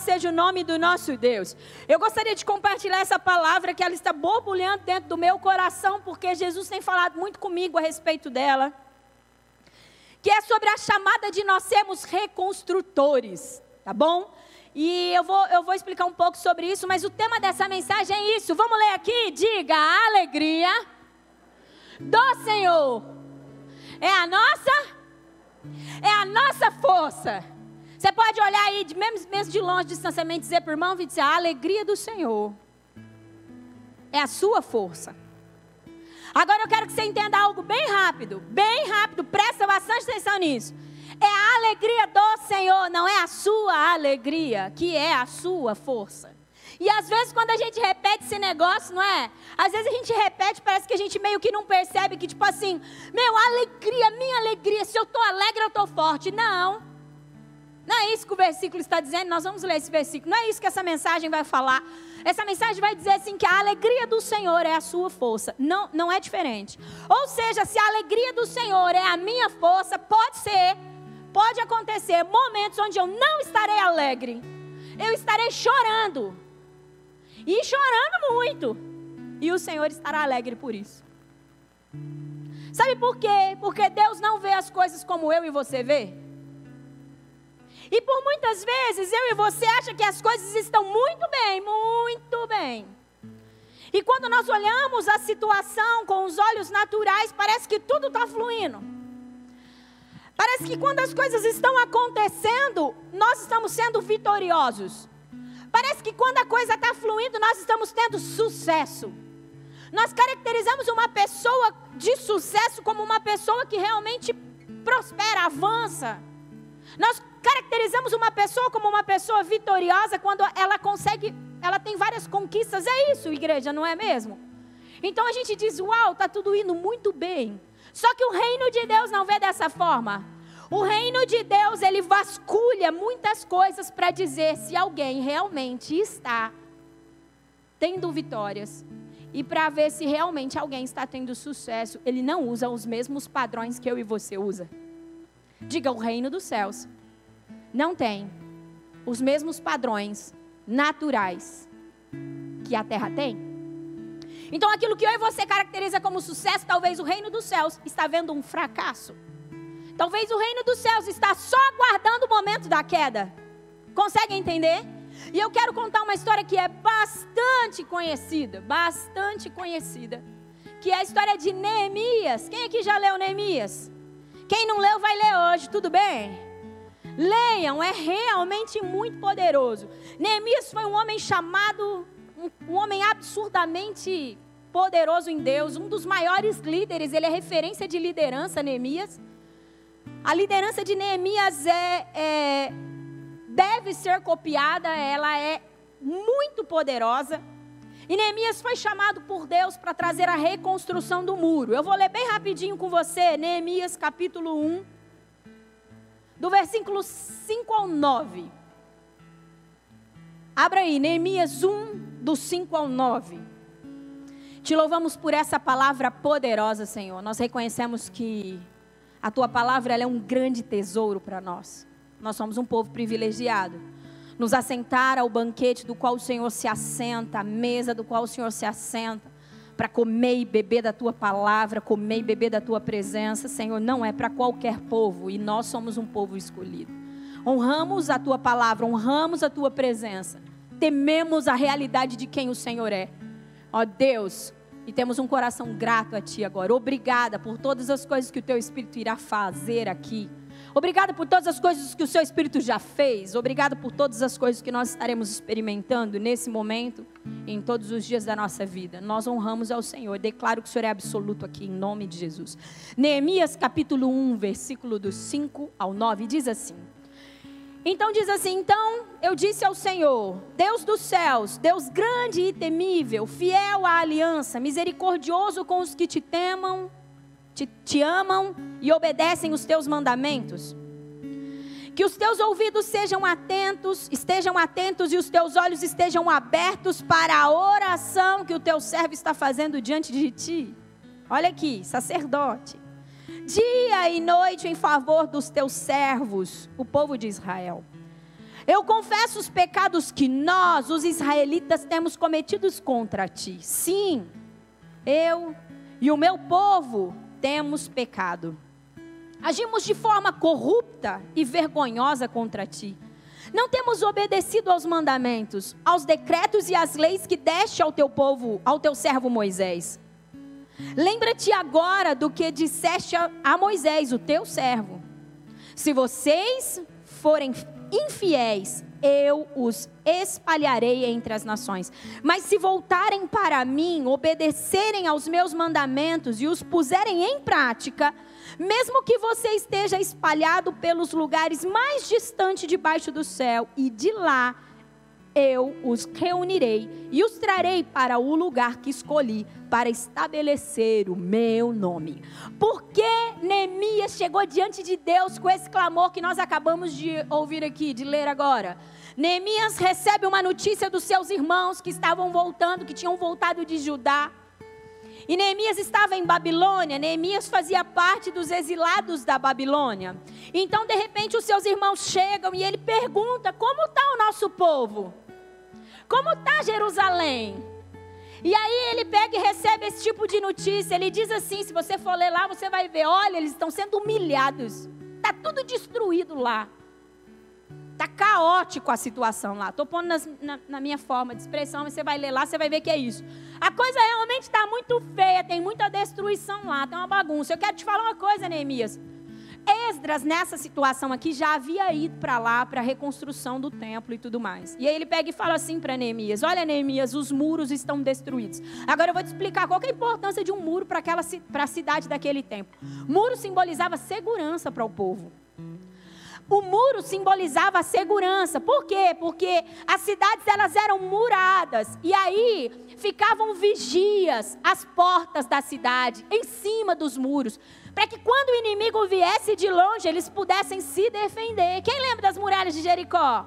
Louvado seja o nome do nosso Deus. Eu gostaria de compartilhar essa palavra que ela está borbulhando dentro do meu coração, porque Jesus tem falado muito comigo a respeito dela. Que é sobre a chamada de nós sermos reconstrutores, tá bom? E eu vou, eu vou explicar um pouco sobre isso, mas o tema dessa mensagem é isso. Vamos ler aqui? Diga: a alegria do Senhor é a nossa, é a nossa força. Você pode olhar aí, mesmo, mesmo de longe, distanciamento, dizer para o irmão, dizer, a alegria do Senhor é a sua força. Agora eu quero que você entenda algo bem rápido, bem rápido, presta bastante atenção nisso. É a alegria do Senhor, não é a sua alegria, que é a sua força. E às vezes, quando a gente repete esse negócio, não é? Às vezes a gente repete, parece que a gente meio que não percebe que, tipo assim, meu, alegria, minha alegria, se eu estou alegre, eu estou forte. Não. Não é isso que o versículo está dizendo, nós vamos ler esse versículo. Não é isso que essa mensagem vai falar. Essa mensagem vai dizer assim que a alegria do Senhor é a sua força. Não, não é diferente. Ou seja, se a alegria do Senhor é a minha força, pode ser, pode acontecer momentos onde eu não estarei alegre. Eu estarei chorando. E chorando muito. E o Senhor estará alegre por isso. Sabe por quê? Porque Deus não vê as coisas como eu e você vê. E por muitas vezes eu e você acham que as coisas estão muito bem, muito bem. E quando nós olhamos a situação com os olhos naturais, parece que tudo está fluindo. Parece que quando as coisas estão acontecendo, nós estamos sendo vitoriosos. Parece que quando a coisa está fluindo, nós estamos tendo sucesso. Nós caracterizamos uma pessoa de sucesso como uma pessoa que realmente prospera, avança. Nós caracterizamos uma pessoa como uma pessoa vitoriosa quando ela consegue, ela tem várias conquistas. É isso, igreja, não é mesmo? Então a gente diz: Uau, está tudo indo muito bem. Só que o reino de Deus não vê dessa forma. O reino de Deus, ele vasculha muitas coisas para dizer se alguém realmente está tendo vitórias. E para ver se realmente alguém está tendo sucesso, ele não usa os mesmos padrões que eu e você usa. Diga o reino dos céus não tem os mesmos padrões naturais que a terra tem. Então, aquilo que eu e você caracteriza como sucesso, talvez o reino dos céus está vendo um fracasso. Talvez o reino dos céus está só aguardando o momento da queda. Consegue entender? E eu quero contar uma história que é bastante conhecida, bastante conhecida, que é a história de Neemias. Quem aqui já leu Neemias? Quem não leu vai ler hoje, tudo bem? Leiam, é realmente muito poderoso. Neemias foi um homem chamado, um, um homem absurdamente poderoso em Deus, um dos maiores líderes, ele é referência de liderança, Neemias. A liderança de Neemias é, é, deve ser copiada, ela é muito poderosa. E Neemias foi chamado por Deus para trazer a reconstrução do muro. Eu vou ler bem rapidinho com você, Neemias capítulo 1 do versículo 5 ao 9. Abra aí, Neemias 1, do 5 ao 9. Te louvamos por essa palavra poderosa, Senhor. Nós reconhecemos que a tua palavra é um grande tesouro para nós. Nós somos um povo privilegiado. Nos assentar ao banquete do qual o Senhor se assenta, a mesa do qual o Senhor se assenta para comer e beber da tua palavra, comer e beber da tua presença, Senhor, não é para qualquer povo e nós somos um povo escolhido. Honramos a tua palavra, honramos a tua presença, tememos a realidade de quem o Senhor é. Ó Deus, e temos um coração grato a Ti agora. Obrigada por todas as coisas que o Teu Espírito irá fazer aqui Obrigada por todas as coisas que o seu Espírito já fez. Obrigada por todas as coisas que nós estaremos experimentando nesse momento e em todos os dias da nossa vida. Nós honramos ao Senhor. Declaro que o Senhor é absoluto aqui, em nome de Jesus. Neemias capítulo 1, versículo do 5 ao 9, diz assim. Então diz assim: Então eu disse ao Senhor, Deus dos céus, Deus grande e temível, fiel à aliança, misericordioso com os que te temam te, te amam e obedecem os teus mandamentos. Que os teus ouvidos sejam atentos, estejam atentos e os teus olhos estejam abertos para a oração que o teu servo está fazendo diante de ti. Olha aqui, sacerdote. Dia e noite em favor dos teus servos, o povo de Israel. Eu confesso os pecados que nós, os israelitas, temos cometidos contra ti. Sim, eu e o meu povo temos pecado. Agimos de forma corrupta e vergonhosa contra ti. Não temos obedecido aos mandamentos, aos decretos e às leis que deste ao teu povo, ao teu servo Moisés. Lembra-te agora do que disseste a Moisés, o teu servo. Se vocês forem infiéis, eu os espalharei entre as nações. Mas se voltarem para mim, obedecerem aos meus mandamentos e os puserem em prática, mesmo que você esteja espalhado pelos lugares mais distantes debaixo do céu, e de lá eu os reunirei e os trarei para o lugar que escolhi para estabelecer o meu nome. Porque Neemias chegou diante de Deus com esse clamor que nós acabamos de ouvir aqui, de ler agora. Neemias recebe uma notícia dos seus irmãos que estavam voltando, que tinham voltado de Judá. E Neemias estava em Babilônia, Neemias fazia parte dos exilados da Babilônia. Então, de repente, os seus irmãos chegam e ele pergunta: Como está o nosso povo? Como está Jerusalém? E aí ele pega e recebe esse tipo de notícia. Ele diz assim: se você for ler lá, você vai ver, olha, eles estão sendo humilhados. Está tudo destruído lá. Está caótico a situação lá. Estou pondo nas, na, na, minha forma de expressão, mas você vai ler lá, você vai ver que é isso. A coisa realmente está muito feia, tem muita destruição lá, tem uma bagunça. Eu quero te falar uma coisa, Neemias. Esdras, nessa situação aqui, já havia ido para lá para a reconstrução do templo e tudo mais. E aí ele pega e fala assim para Neemias: Olha, Neemias, os muros estão destruídos. Agora eu vou te explicar qual é a importância de um muro para a cidade daquele tempo. Muro simbolizava segurança para o povo. O muro simbolizava a segurança. Por quê? Porque as cidades elas eram muradas e aí ficavam vigias às portas da cidade, em cima dos muros, para que quando o inimigo viesse de longe, eles pudessem se defender. Quem lembra das muralhas de Jericó?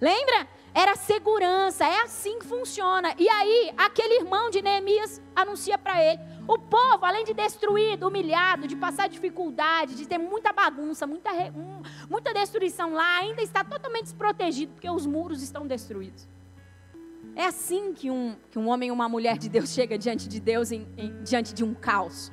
Lembra? Era segurança, é assim que funciona. E aí, aquele irmão de Neemias anuncia para ele: o povo, além de destruído, humilhado, de passar dificuldade, de ter muita bagunça, muita, muita destruição lá, ainda está totalmente desprotegido, porque os muros estão destruídos. É assim que um, que um homem ou uma mulher de Deus chega diante de Deus, em, em, diante de um caos.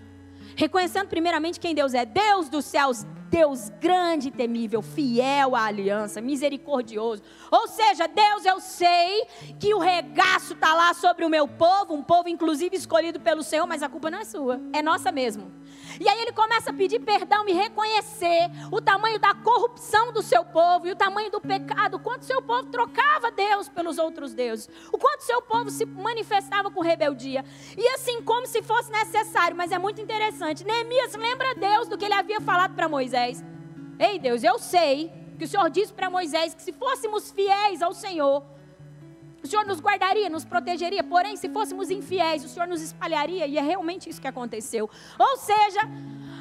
Reconhecendo primeiramente quem Deus é: Deus dos céus, Deus grande e temível, fiel à aliança, misericordioso. Ou seja, Deus, eu sei que o regaço está lá sobre o meu povo, um povo inclusive escolhido pelo Senhor, mas a culpa não é sua, é nossa mesmo. E aí ele começa a pedir perdão e reconhecer o tamanho da corrupção do seu povo e o tamanho do pecado, o quanto seu povo trocava Deus pelos outros deuses, o quanto seu povo se manifestava com rebeldia. E assim, como se fosse necessário, mas é muito interessante. Neemias lembra Deus do que ele havia falado para Moisés. Ei, Deus, eu sei que o Senhor disse para Moisés que se fôssemos fiéis ao Senhor, o Senhor nos guardaria, nos protegeria, porém, se fôssemos infiéis, o Senhor nos espalharia, e é realmente isso que aconteceu. Ou seja,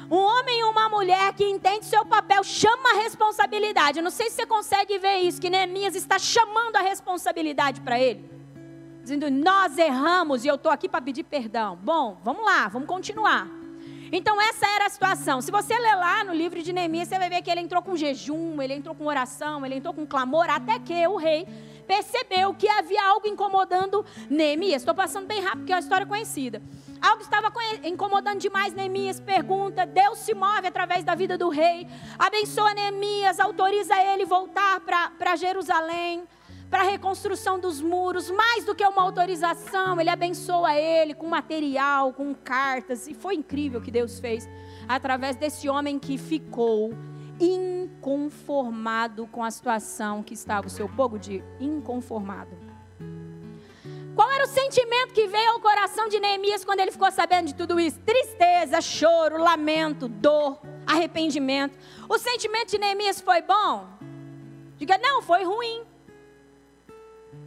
um homem e uma mulher que entende seu papel chama a responsabilidade. Eu não sei se você consegue ver isso, que Neemias está chamando a responsabilidade para ele. Dizendo, nós erramos e eu estou aqui para pedir perdão. Bom, vamos lá, vamos continuar. Então essa era a situação. Se você ler lá no livro de Neemias, você vai ver que ele entrou com jejum, ele entrou com oração, ele entrou com clamor, até que o rei percebeu que havia algo incomodando Neemias. Estou passando bem rápido, porque é uma história conhecida. Algo estava incomodando demais Neemias. Pergunta: Deus se move através da vida do rei, abençoa Neemias, autoriza ele voltar para Jerusalém para a reconstrução dos muros, mais do que uma autorização, ele abençoa ele com material, com cartas, e foi incrível o que Deus fez através desse homem que ficou inconformado com a situação que estava o seu povo de inconformado. Qual era o sentimento que veio ao coração de Neemias quando ele ficou sabendo de tudo isso? Tristeza, choro, lamento, dor, arrependimento. O sentimento de Neemias foi bom? Diga, não, foi ruim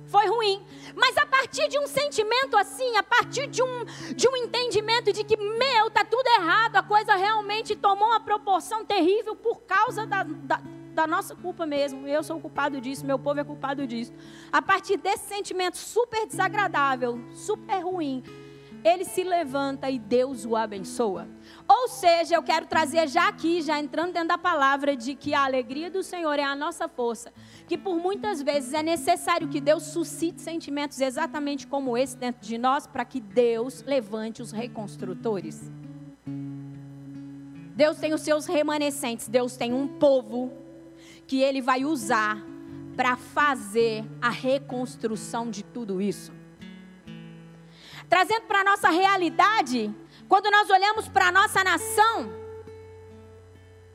foi ruim. Mas a partir de um sentimento assim, a partir de um, de um entendimento de que, meu, tá tudo errado, a coisa realmente tomou uma proporção terrível por causa da, da, da nossa culpa mesmo. Eu sou culpado disso, meu povo é culpado disso. A partir desse sentimento super desagradável, super ruim, ele se levanta e Deus o abençoa. Ou seja, eu quero trazer já aqui, já entrando dentro da palavra, de que a alegria do Senhor é a nossa força. Que por muitas vezes é necessário que Deus suscite sentimentos exatamente como esse dentro de nós, para que Deus levante os reconstrutores. Deus tem os seus remanescentes, Deus tem um povo que Ele vai usar para fazer a reconstrução de tudo isso. Trazendo para a nossa realidade, quando nós olhamos para a nossa nação,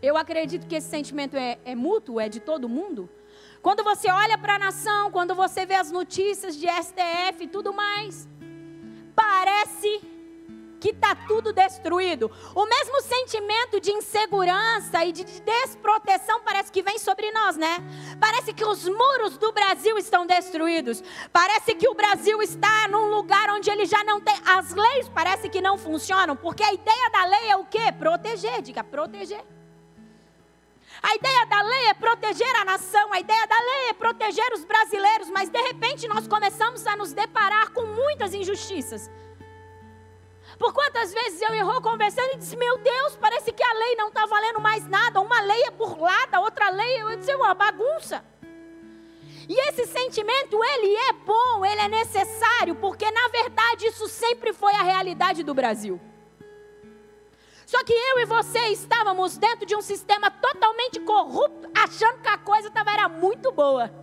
eu acredito que esse sentimento é, é mútuo, é de todo mundo. Quando você olha para a nação, quando você vê as notícias de STF e tudo mais, parece que está tudo destruído. O mesmo sentimento de insegurança e de desproteção parece que vem sobre nós, né? Parece que os muros do Brasil estão destruídos. Parece que o Brasil está num lugar onde ele já não tem. As leis parece que não funcionam, porque a ideia da lei é o quê? Proteger, diga proteger. A ideia da lei é proteger a nação, a ideia da lei é proteger os brasileiros, mas de repente nós começamos a nos deparar com muitas injustiças. Por quantas vezes eu errou conversando e disse: Meu Deus, parece que a lei não está valendo mais nada. Uma lei é burlada, outra lei eu disse, é uma bagunça. E esse sentimento, ele é bom, ele é necessário, porque na verdade isso sempre foi a realidade do Brasil. Só que eu e você estávamos dentro de um sistema totalmente corrupto, achando que a coisa tava, era muito boa.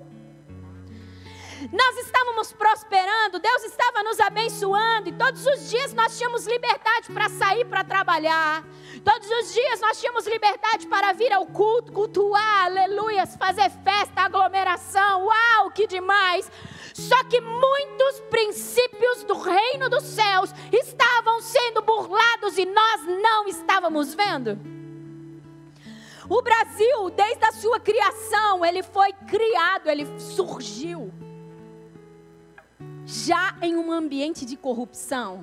Nós estávamos prosperando, Deus estava nos abençoando, e todos os dias nós tínhamos liberdade para sair para trabalhar. Todos os dias nós tínhamos liberdade para vir ao culto, cultuar, aleluias, fazer festa, aglomeração. Uau, que demais! Só que muitos princípios do reino dos céus estavam sendo burlados e nós não estávamos vendo. O Brasil, desde a sua criação, ele foi criado, ele surgiu já em um ambiente de corrupção.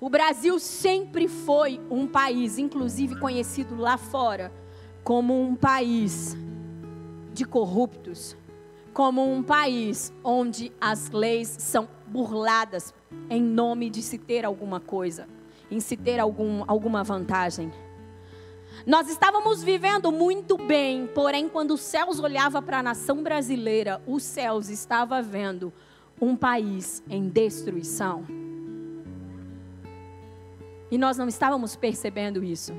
O Brasil sempre foi um país, inclusive conhecido lá fora, como um país de corruptos, como um país onde as leis são burladas em nome de se ter alguma coisa, em se ter algum, alguma vantagem. Nós estávamos vivendo muito bem, porém, quando os céus olhava para a nação brasileira, os céus estava vendo um país em destruição. E nós não estávamos percebendo isso.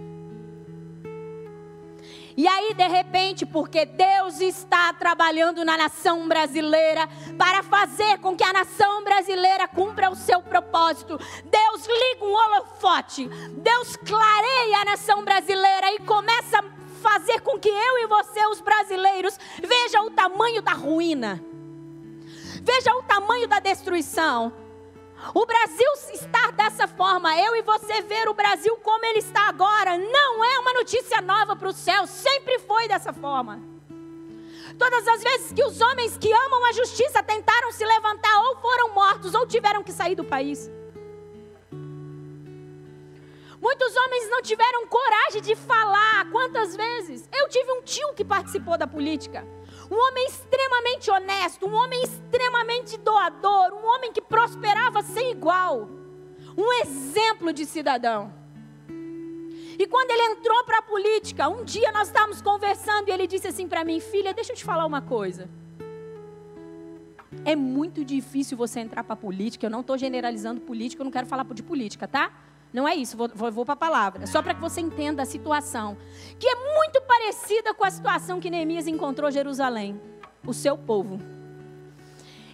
E aí, de repente, porque Deus está trabalhando na nação brasileira para fazer com que a nação brasileira cumpra o seu propósito, Deus liga um holofote, Deus clareia a nação brasileira e começa a fazer com que eu e você, os brasileiros, vejam o tamanho da ruína. Veja o tamanho da destruição. O Brasil estar dessa forma, eu e você ver o Brasil como ele está agora, não é uma notícia nova para o céu, sempre foi dessa forma. Todas as vezes que os homens que amam a justiça tentaram se levantar, ou foram mortos, ou tiveram que sair do país. Muitos homens não tiveram coragem de falar. Quantas vezes? Eu tive um tio que participou da política um homem extremamente honesto, um homem extremamente doador, um homem que prosperava sem igual, um exemplo de cidadão. E quando ele entrou para a política, um dia nós estávamos conversando e ele disse assim para mim: Filha, deixa eu te falar uma coisa. É muito difícil você entrar para a política. Eu não estou generalizando política, eu não quero falar de política, tá? Não é isso, vou, vou, vou para a palavra. Só para que você entenda a situação. Que é muito parecida com a situação que Neemias encontrou em Jerusalém. O seu povo.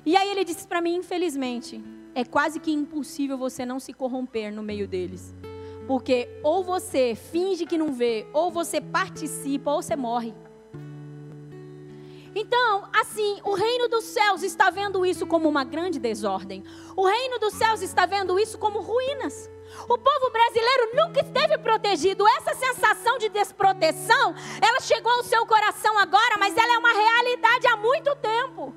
E aí ele disse para mim, infelizmente, é quase que impossível você não se corromper no meio deles. Porque ou você finge que não vê, ou você participa, ou você morre. Então, assim, o reino dos céus está vendo isso como uma grande desordem. O reino dos céus está vendo isso como ruínas. O povo brasileiro nunca esteve protegido. Essa sensação de desproteção, ela chegou ao seu coração agora, mas ela é uma realidade há muito tempo.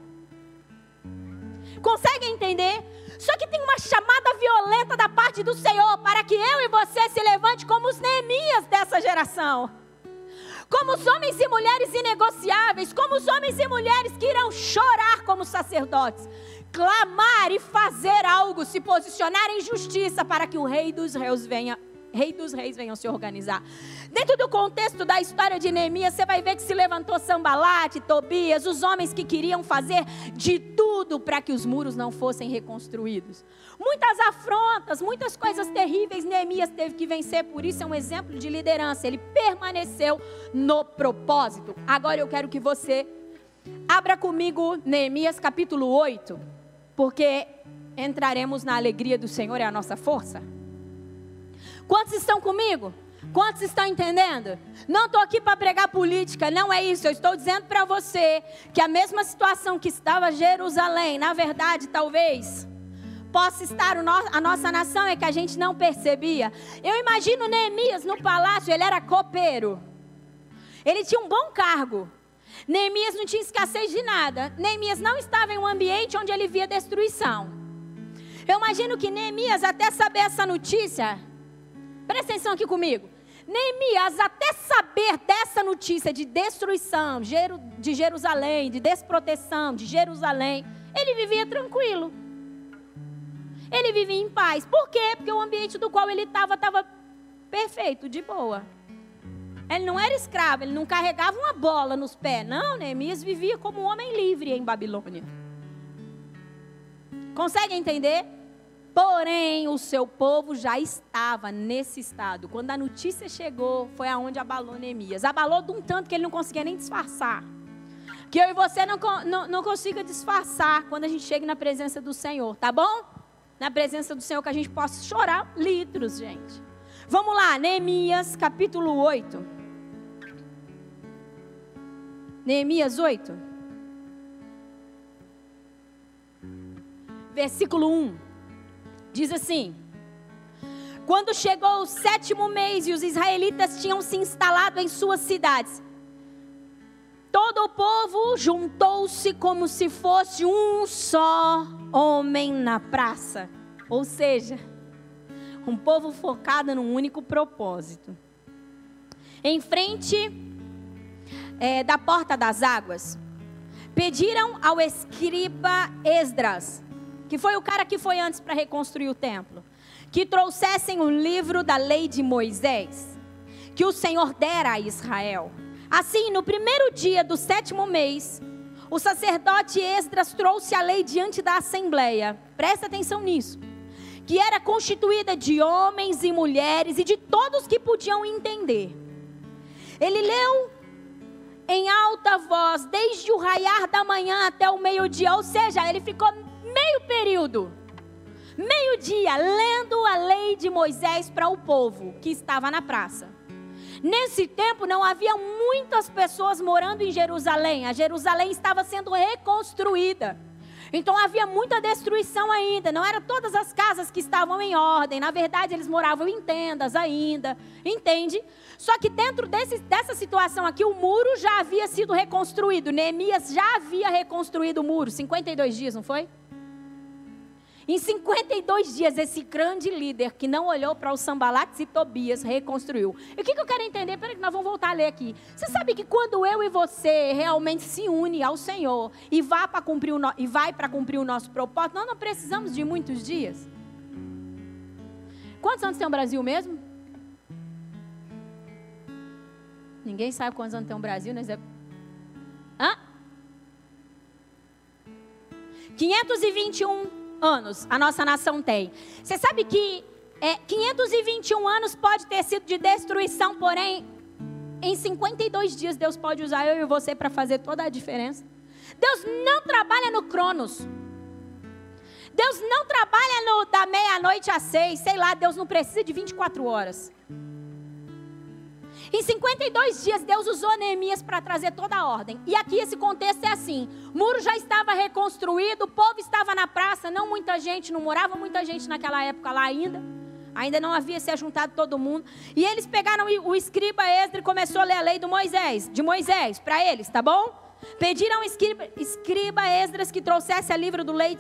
Consegue entender? Só que tem uma chamada violenta da parte do Senhor para que eu e você se levante como os Neemias dessa geração. Como os homens e mulheres inegociáveis, como os homens e mulheres que irão chorar como sacerdotes clamar e fazer algo, se posicionar em justiça para que o rei dos reis venha rei dos reis venham se organizar. Dentro do contexto da história de Neemias, você vai ver que se levantou Sambalate, Tobias, os homens que queriam fazer de tudo para que os muros não fossem reconstruídos. Muitas afrontas, muitas coisas terríveis Neemias teve que vencer, por isso é um exemplo de liderança. Ele permaneceu no propósito. Agora eu quero que você abra comigo Neemias capítulo 8, porque entraremos na alegria do Senhor, é a nossa força. Quantos estão comigo? Quantos estão entendendo? Não estou aqui para pregar política, não é isso. Eu estou dizendo para você que a mesma situação que estava Jerusalém, na verdade, talvez possa estar a nossa nação é que a gente não percebia. Eu imagino Neemias no palácio, ele era copeiro. Ele tinha um bom cargo. Neemias não tinha escassez de nada. Neemias não estava em um ambiente onde ele via destruição. Eu imagino que Neemias, até saber essa notícia, Presta atenção aqui comigo. Neemias, até saber dessa notícia de destruição de Jerusalém, de desproteção de Jerusalém, ele vivia tranquilo. Ele vivia em paz. Por quê? Porque o ambiente do qual ele estava estava perfeito, de boa. Ele não era escravo, ele não carregava uma bola nos pés. Não, Neemias vivia como um homem livre em Babilônia. Consegue entender? Porém, o seu povo já estava nesse estado. Quando a notícia chegou, foi aonde abalou Neemias. Abalou de um tanto que ele não conseguia nem disfarçar. Que eu e você não, não, não consiga disfarçar quando a gente chega na presença do Senhor, tá bom? Na presença do Senhor, que a gente possa chorar litros, gente. Vamos lá, Neemias capítulo 8. Neemias 8. Versículo 1. Diz assim: Quando chegou o sétimo mês e os israelitas tinham se instalado em suas cidades, todo o povo juntou-se como se fosse um só homem na praça. Ou seja, um povo focado num único propósito. Em frente é, da porta das águas, pediram ao escriba Esdras que foi o cara que foi antes para reconstruir o templo, que trouxessem o livro da lei de Moisés, que o Senhor dera a Israel. Assim, no primeiro dia do sétimo mês, o sacerdote Esdras trouxe a lei diante da assembleia. Presta atenção nisso. Que era constituída de homens e mulheres e de todos que podiam entender. Ele leu em alta voz, desde o raiar da manhã até o meio-dia, ou seja, ele ficou meio período, meio-dia, lendo a lei de Moisés para o povo que estava na praça. Nesse tempo não havia muitas pessoas morando em Jerusalém, a Jerusalém estava sendo reconstruída. Então havia muita destruição ainda, não eram todas as casas que estavam em ordem, na verdade eles moravam em tendas ainda, entende? Só que dentro desse, dessa situação aqui, o muro já havia sido reconstruído, Neemias já havia reconstruído o muro, 52 dias, não foi? Em 52 dias, esse grande líder que não olhou para os Sambalates e Tobias reconstruiu. E o que, que eu quero entender? Peraí, que nós vamos voltar a ler aqui. Você sabe que quando eu e você realmente se une ao Senhor e, vá para cumprir o no... e vai para cumprir o nosso propósito, nós não precisamos de muitos dias. Quantos anos tem o Brasil mesmo? Ninguém sabe quantos anos tem o Brasil, né? Hã? 521 anos a nossa nação tem. Você sabe que é, 521 anos pode ter sido de destruição, porém, em 52 dias Deus pode usar eu e você para fazer toda a diferença. Deus não trabalha no Cronos. Deus não trabalha no da meia-noite às seis, sei lá, Deus não precisa de 24 horas. Em 52 dias, Deus usou Neemias para trazer toda a ordem. E aqui esse contexto é assim: muro já estava reconstruído, o povo estava na praça, não muita gente, não morava muita gente naquela época lá ainda. Ainda não havia se juntado todo mundo. E eles pegaram o escriba Esdras e começou a ler a lei do Moisés, de Moisés, para eles, tá bom? Pediram ao escriba, escriba Esdras que trouxesse a livro do lei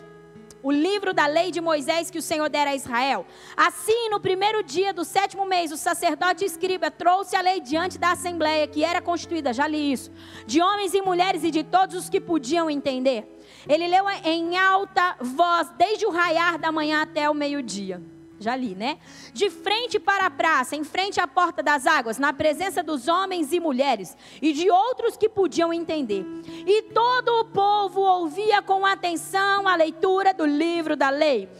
o livro da lei de Moisés que o Senhor dera a Israel. Assim, no primeiro dia do sétimo mês, o sacerdote escriba trouxe a lei diante da assembleia, que era constituída, já li isso, de homens e mulheres e de todos os que podiam entender. Ele leu em alta voz, desde o raiar da manhã até o meio-dia já li, né? De frente para a praça, em frente à porta das águas, na presença dos homens e mulheres e de outros que podiam entender. E todo o povo ouvia com atenção a leitura do livro da lei.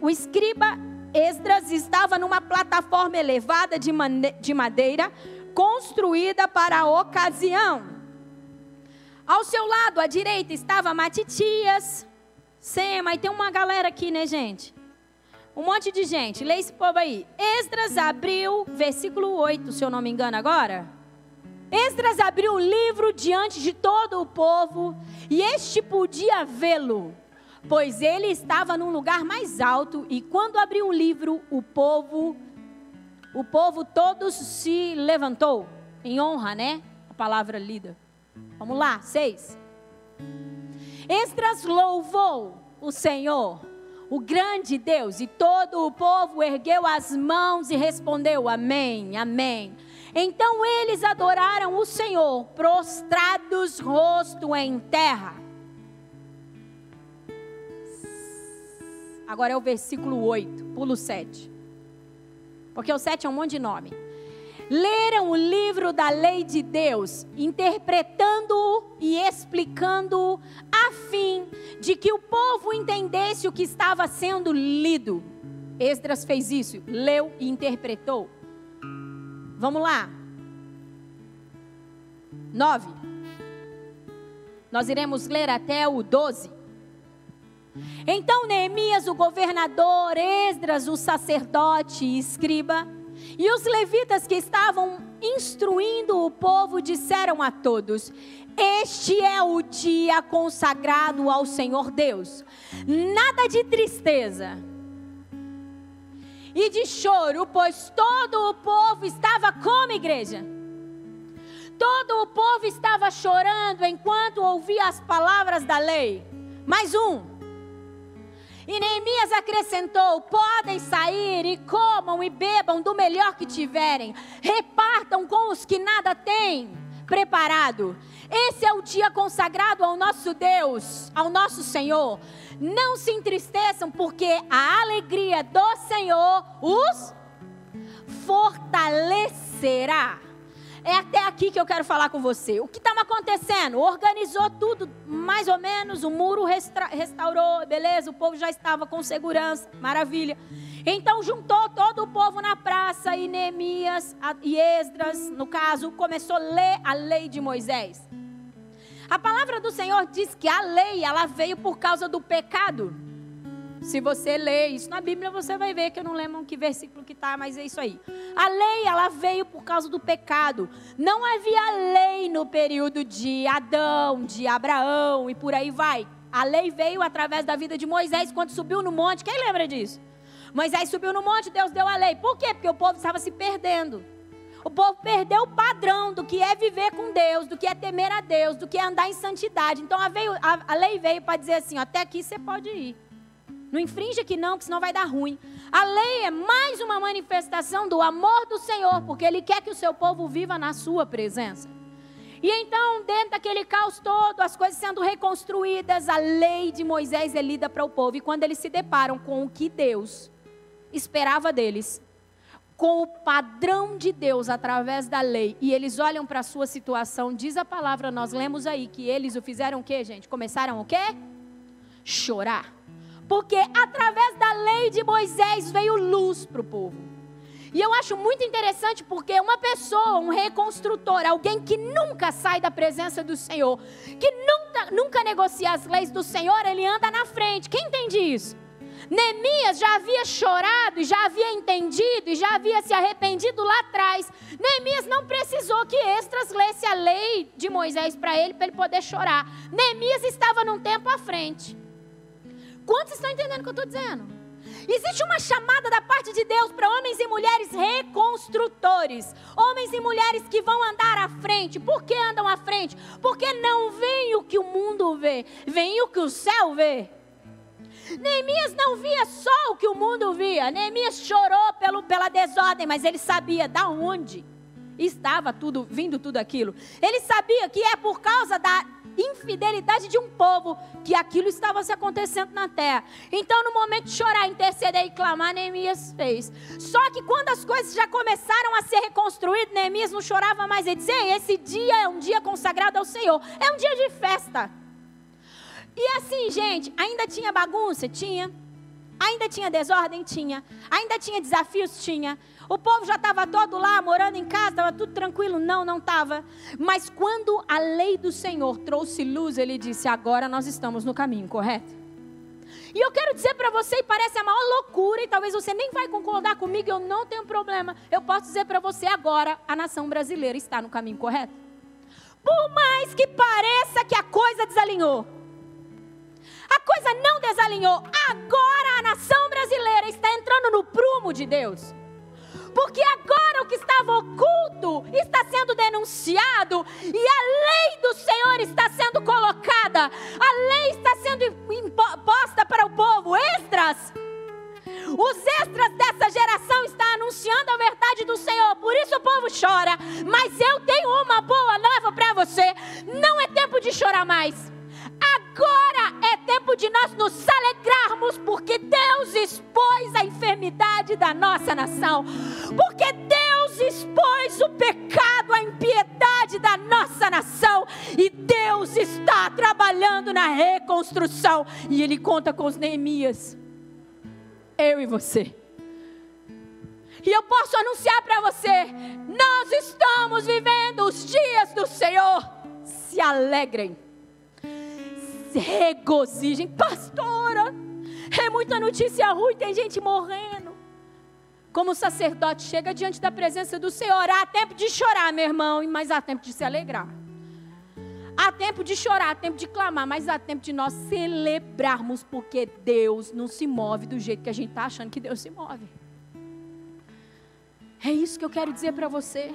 O escriba Esdras estava numa plataforma elevada de madeira, construída para a ocasião. Ao seu lado, à direita, estava Matitias, Sema, e tem uma galera aqui, né, gente? Um monte de gente. Lê esse povo aí. Esdras abriu, versículo 8, se eu não me engano agora. Esdras abriu o livro diante de todo o povo, e este podia vê-lo, pois ele estava num lugar mais alto, e quando abriu o livro, o povo, o povo todos se levantou, em honra, né? A palavra lida. Vamos lá, seis. Esdras louvou o Senhor o grande Deus. E todo o povo ergueu as mãos e respondeu: Amém, Amém. Então eles adoraram o Senhor, prostrados, rosto em terra. Agora é o versículo 8, pulo 7. Porque o 7 é um monte de nome leram o livro da lei de Deus, interpretando-o e explicando-o, a fim de que o povo entendesse o que estava sendo lido. Esdras fez isso, leu e interpretou. Vamos lá. 9. Nós iremos ler até o 12. Então Neemias, o governador, Esdras, o sacerdote e escriba, e os levitas que estavam instruindo o povo disseram a todos: Este é o dia consagrado ao Senhor Deus. Nada de tristeza e de choro, pois todo o povo estava como igreja. Todo o povo estava chorando enquanto ouvia as palavras da lei. Mais um. E Neemias acrescentou: podem sair e comam e bebam do melhor que tiverem, repartam com os que nada têm preparado. Esse é o dia consagrado ao nosso Deus, ao nosso Senhor. Não se entristeçam, porque a alegria do Senhor os fortalecerá. É até aqui que eu quero falar com você. O que estava acontecendo? Organizou tudo, mais ou menos, o muro restaurou, beleza, o povo já estava com segurança, maravilha. Então juntou todo o povo na praça e Neemias e Esdras, no caso, começou a ler a lei de Moisés. A palavra do Senhor diz que a lei, ela veio por causa do pecado. Se você ler isso na Bíblia, você vai ver que eu não lembro que versículo que está, mas é isso aí. A lei, ela veio por causa do pecado. Não havia lei no período de Adão, de Abraão e por aí vai. A lei veio através da vida de Moisés quando subiu no monte. Quem lembra disso? Moisés subiu no monte, Deus deu a lei. Por quê? Porque o povo estava se perdendo. O povo perdeu o padrão do que é viver com Deus, do que é temer a Deus, do que é andar em santidade. Então a, veio, a, a lei veio para dizer assim: até aqui você pode ir. Não infringe aqui não, que senão vai dar ruim. A lei é mais uma manifestação do amor do Senhor, porque Ele quer que o seu povo viva na sua presença. E então, dentro daquele caos todo, as coisas sendo reconstruídas, a lei de Moisés é lida para o povo. E quando eles se deparam com o que Deus esperava deles, com o padrão de Deus através da lei, e eles olham para a sua situação, diz a palavra, nós lemos aí que eles o fizeram o quê, gente? Começaram o quê? Chorar. Porque através da lei de Moisés veio luz para o povo. E eu acho muito interessante porque uma pessoa, um reconstrutor, alguém que nunca sai da presença do Senhor, que nunca, nunca negocia as leis do Senhor, ele anda na frente. Quem entende isso? Neemias já havia chorado, já havia entendido e já havia se arrependido lá atrás. Neemias não precisou que Estras lesse a lei de Moisés para ele, para ele poder chorar. Neemias estava num tempo à frente. Quantos estão entendendo o que eu estou dizendo? Existe uma chamada da parte de Deus para homens e mulheres reconstrutores, homens e mulheres que vão andar à frente. Por que andam à frente? Porque não veem o que o mundo vê, veem o que o céu vê. Neemias não via só o que o mundo via. Neemias chorou pelo, pela desordem, mas ele sabia da onde estava tudo vindo tudo aquilo. Ele sabia que é por causa da infidelidade de um povo que aquilo estava se acontecendo na terra. Então, no momento de chorar, interceder e clamar, Neemias fez. Só que quando as coisas já começaram a ser reconstruídas, Neemias não chorava mais. Ele dizia: esse dia é um dia consagrado ao Senhor, é um dia de festa. E assim, gente, ainda tinha bagunça? Tinha. Ainda tinha desordem? Tinha. Ainda tinha desafios? Tinha. O povo já estava todo lá, morando em casa, estava tudo tranquilo. Não, não estava. Mas quando a lei do Senhor trouxe luz, ele disse: agora nós estamos no caminho correto. E eu quero dizer para você, e parece a maior loucura, e talvez você nem vai concordar comigo, eu não tenho problema. Eu posso dizer para você agora, a nação brasileira está no caminho correto. Por mais que pareça que a coisa desalinhou, a coisa não desalinhou. Agora a nação brasileira está entrando no prumo de Deus. Porque agora o que estava oculto está sendo denunciado e a lei do Senhor está sendo colocada. A lei está sendo imposta para o povo. Extras. Os extras dessa geração estão anunciando a verdade do Senhor. Por isso o povo chora. Mas eu tenho uma boa nova para você. Não é tempo de chorar mais. Agora é tempo de nós nos alegrarmos, porque Deus expôs a enfermidade da nossa nação, porque Deus expôs o pecado, a impiedade da nossa nação, e Deus está trabalhando na reconstrução, e Ele conta com os Neemias, eu e você. E eu posso anunciar para você: nós estamos vivendo os dias do Senhor. Se alegrem se regozijem. Pastora, é muita notícia ruim, tem gente morrendo. Como o sacerdote chega diante da presença do Senhor, há tempo de chorar, meu irmão, mas há tempo de se alegrar. Há tempo de chorar, há tempo de clamar, mas há tempo de nós celebrarmos, porque Deus não se move do jeito que a gente está achando que Deus se move. É isso que eu quero dizer para você.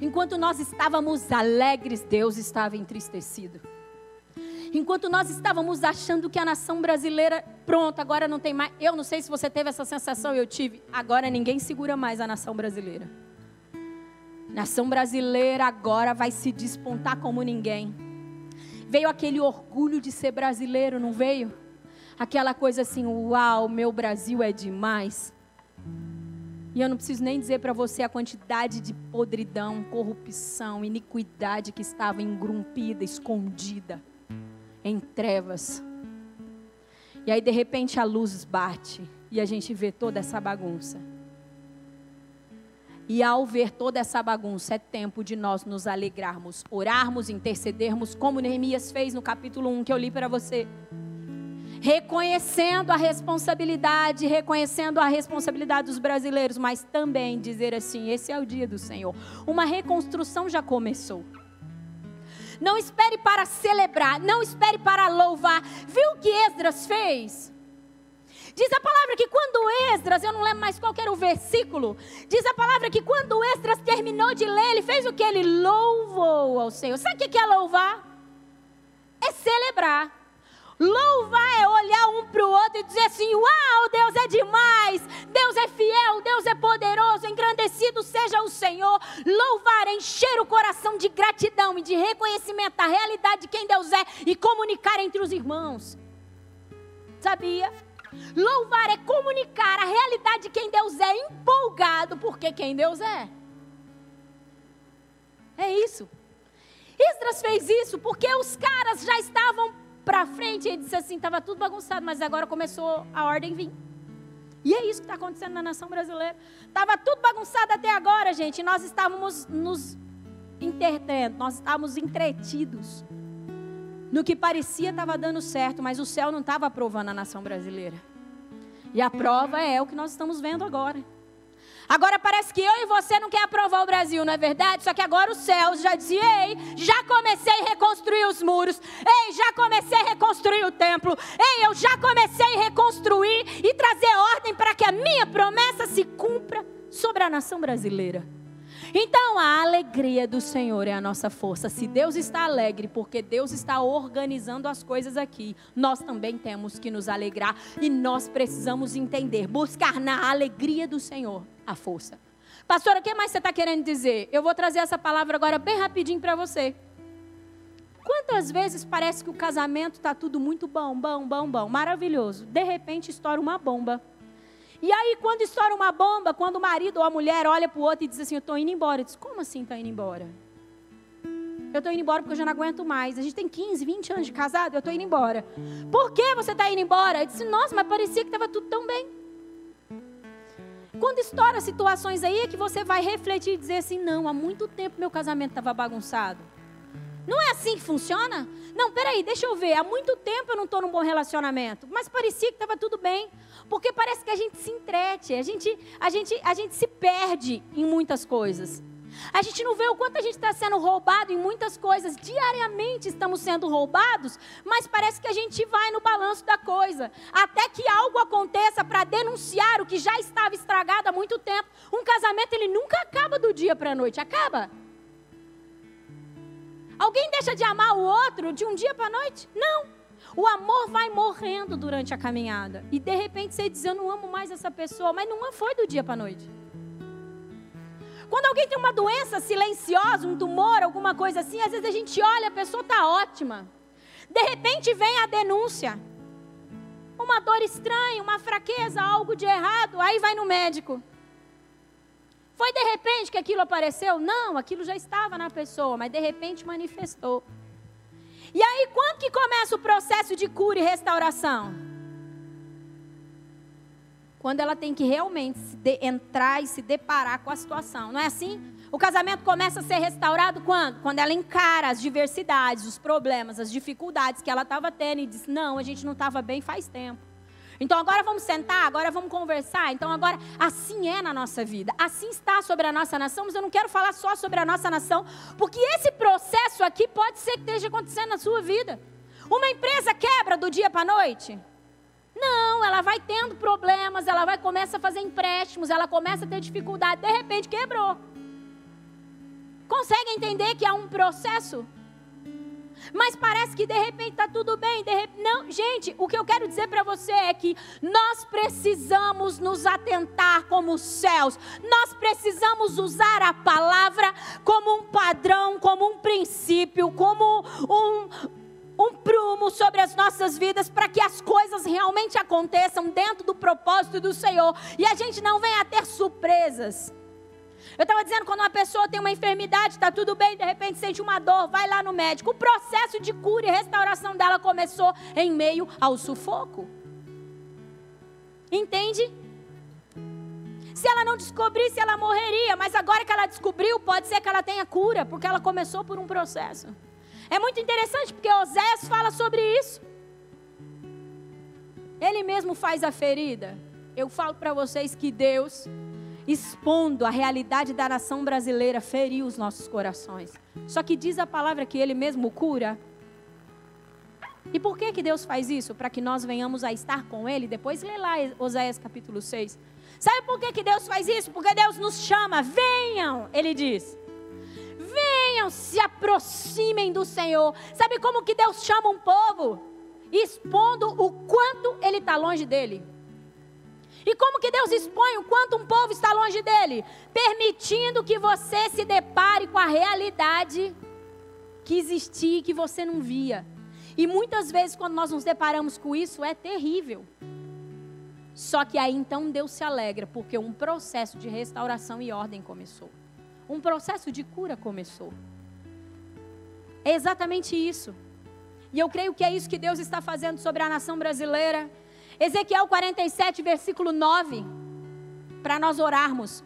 Enquanto nós estávamos alegres, Deus estava entristecido. Enquanto nós estávamos achando que a nação brasileira, pronto, agora não tem mais. Eu não sei se você teve essa sensação, eu tive. Agora ninguém segura mais a nação brasileira. Nação brasileira agora vai se despontar como ninguém. Veio aquele orgulho de ser brasileiro, não veio? Aquela coisa assim, uau, meu Brasil é demais. E eu não preciso nem dizer para você a quantidade de podridão, corrupção, iniquidade que estava engrumpida, escondida em trevas. E aí de repente a luz bate e a gente vê toda essa bagunça. E ao ver toda essa bagunça, é tempo de nós nos alegrarmos, orarmos, intercedermos, como Neemias fez no capítulo 1 que eu li para você. Reconhecendo a responsabilidade, reconhecendo a responsabilidade dos brasileiros, mas também dizer assim: esse é o dia do Senhor. Uma reconstrução já começou. Não espere para celebrar, não espere para louvar. Viu o que Esdras fez? Diz a palavra que quando Esdras, eu não lembro mais qual era o versículo, diz a palavra que quando Esdras terminou de ler, ele fez o que? Ele louvou ao Senhor. Sabe o que é louvar? É celebrar. Louvar é olhar um para o outro e dizer assim: Uau, Deus é demais, Deus é fiel, Deus é poderoso, engrandecido seja o Senhor. Louvar é encher o coração de gratidão e de reconhecimento da realidade de quem Deus é e comunicar entre os irmãos. Sabia? Louvar é comunicar a realidade de quem Deus é, empolgado porque quem Deus é. É isso. Esdras fez isso porque os caras já estavam para frente, ele disse assim: estava tudo bagunçado, mas agora começou a ordem vir. E é isso que está acontecendo na nação brasileira. Estava tudo bagunçado até agora, gente. nós estávamos nos entretendo, nós estávamos entretidos no que parecia estava dando certo, mas o céu não estava aprovando a nação brasileira. E a prova é o que nós estamos vendo agora. Agora parece que eu e você não quer aprovar o Brasil, não é verdade? Só que agora os céus já dizem, ei, já comecei a reconstruir os muros. Ei, já comecei a reconstruir o templo. Ei, eu já comecei a reconstruir e trazer ordem para que a minha promessa se cumpra sobre a nação brasileira. Então, a alegria do Senhor é a nossa força. Se Deus está alegre, porque Deus está organizando as coisas aqui, nós também temos que nos alegrar e nós precisamos entender, buscar na alegria do Senhor a força. Pastora, o que mais você está querendo dizer? Eu vou trazer essa palavra agora bem rapidinho para você. Quantas vezes parece que o casamento está tudo muito bom, bom, bom, bom, maravilhoso. De repente estoura uma bomba. E aí, quando estoura uma bomba, quando o marido ou a mulher olha para o outro e diz assim: Eu estou indo embora. Diz: Como assim está indo embora? Eu estou indo embora porque eu já não aguento mais. A gente tem 15, 20 anos de casado, eu estou indo embora. Por que você está indo embora? Eu disse: Nossa, mas parecia que estava tudo tão bem. Quando estoura situações aí é que você vai refletir e dizer assim: Não, há muito tempo meu casamento estava bagunçado. Não é assim que funciona? Não, peraí, deixa eu ver. Há muito tempo eu não estou num bom relacionamento, mas parecia que estava tudo bem. Porque parece que a gente se entrete, a gente, a gente, a gente se perde em muitas coisas. A gente não vê o quanto a gente está sendo roubado em muitas coisas. Diariamente estamos sendo roubados, mas parece que a gente vai no balanço da coisa. Até que algo aconteça para denunciar o que já estava estragado há muito tempo. Um casamento, ele nunca acaba do dia para a noite. Acaba? Alguém deixa de amar o outro de um dia para a noite? Não. O amor vai morrendo durante a caminhada. E de repente você diz: Eu não amo mais essa pessoa, mas não foi do dia para a noite. Quando alguém tem uma doença silenciosa, um tumor, alguma coisa assim, às vezes a gente olha, a pessoa está ótima. De repente vem a denúncia. Uma dor estranha, uma fraqueza, algo de errado, aí vai no médico. Foi de repente que aquilo apareceu? Não, aquilo já estava na pessoa, mas de repente manifestou. E aí, quando que começa o processo de cura e restauração? Quando ela tem que realmente entrar e se deparar com a situação. Não é assim? O casamento começa a ser restaurado quando? Quando ela encara as diversidades, os problemas, as dificuldades que ela estava tendo e diz: Não, a gente não estava bem faz tempo. Então agora vamos sentar, agora vamos conversar. Então agora assim é na nossa vida, assim está sobre a nossa nação, mas eu não quero falar só sobre a nossa nação, porque esse processo aqui pode ser que esteja acontecendo na sua vida. Uma empresa quebra do dia para a noite? Não, ela vai tendo problemas, ela vai começa a fazer empréstimos, ela começa a ter dificuldade, de repente quebrou. Consegue entender que há um processo? mas parece que de repente está tudo bem. Rep... Não, gente, o que eu quero dizer para você é que nós precisamos nos atentar como os céus, nós precisamos usar a palavra como um padrão, como um princípio, como um, um prumo sobre as nossas vidas para que as coisas realmente aconteçam dentro do propósito do Senhor e a gente não venha a ter surpresas. Eu estava dizendo, quando uma pessoa tem uma enfermidade, está tudo bem, de repente sente uma dor, vai lá no médico. O processo de cura e restauração dela começou em meio ao sufoco. Entende? Se ela não descobrisse, ela morreria. Mas agora que ela descobriu, pode ser que ela tenha cura, porque ela começou por um processo. É muito interessante, porque Oséias fala sobre isso. Ele mesmo faz a ferida. Eu falo para vocês que Deus expondo a realidade da nação brasileira, feriu os nossos corações. Só que diz a palavra que Ele mesmo cura. E por que, que Deus faz isso? Para que nós venhamos a estar com Ele. Depois lê lá Oséias capítulo 6. Sabe por que, que Deus faz isso? Porque Deus nos chama, venham, Ele diz. Venham, se aproximem do Senhor. Sabe como que Deus chama um povo? Expondo o quanto Ele está longe dele. E como que Deus expõe o quanto um povo está longe dele? Permitindo que você se depare com a realidade que existia e que você não via. E muitas vezes, quando nós nos deparamos com isso, é terrível. Só que aí então Deus se alegra, porque um processo de restauração e ordem começou. Um processo de cura começou. É exatamente isso. E eu creio que é isso que Deus está fazendo sobre a nação brasileira Ezequiel 47, versículo 9, para nós orarmos.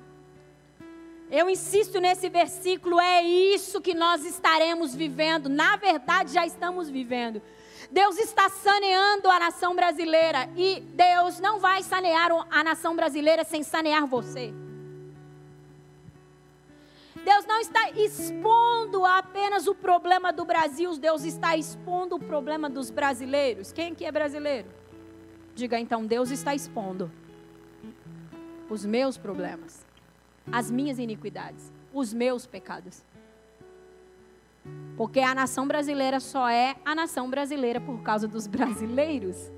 Eu insisto nesse versículo, é isso que nós estaremos vivendo. Na verdade, já estamos vivendo. Deus está saneando a nação brasileira e Deus não vai sanear a nação brasileira sem sanear você. Deus não está expondo apenas o problema do Brasil, Deus está expondo o problema dos brasileiros. Quem que é brasileiro? Diga então: Deus está expondo os meus problemas, as minhas iniquidades. os meus pecados. Porque a nação brasileira só é a nação brasileira por causa dos brasileiros.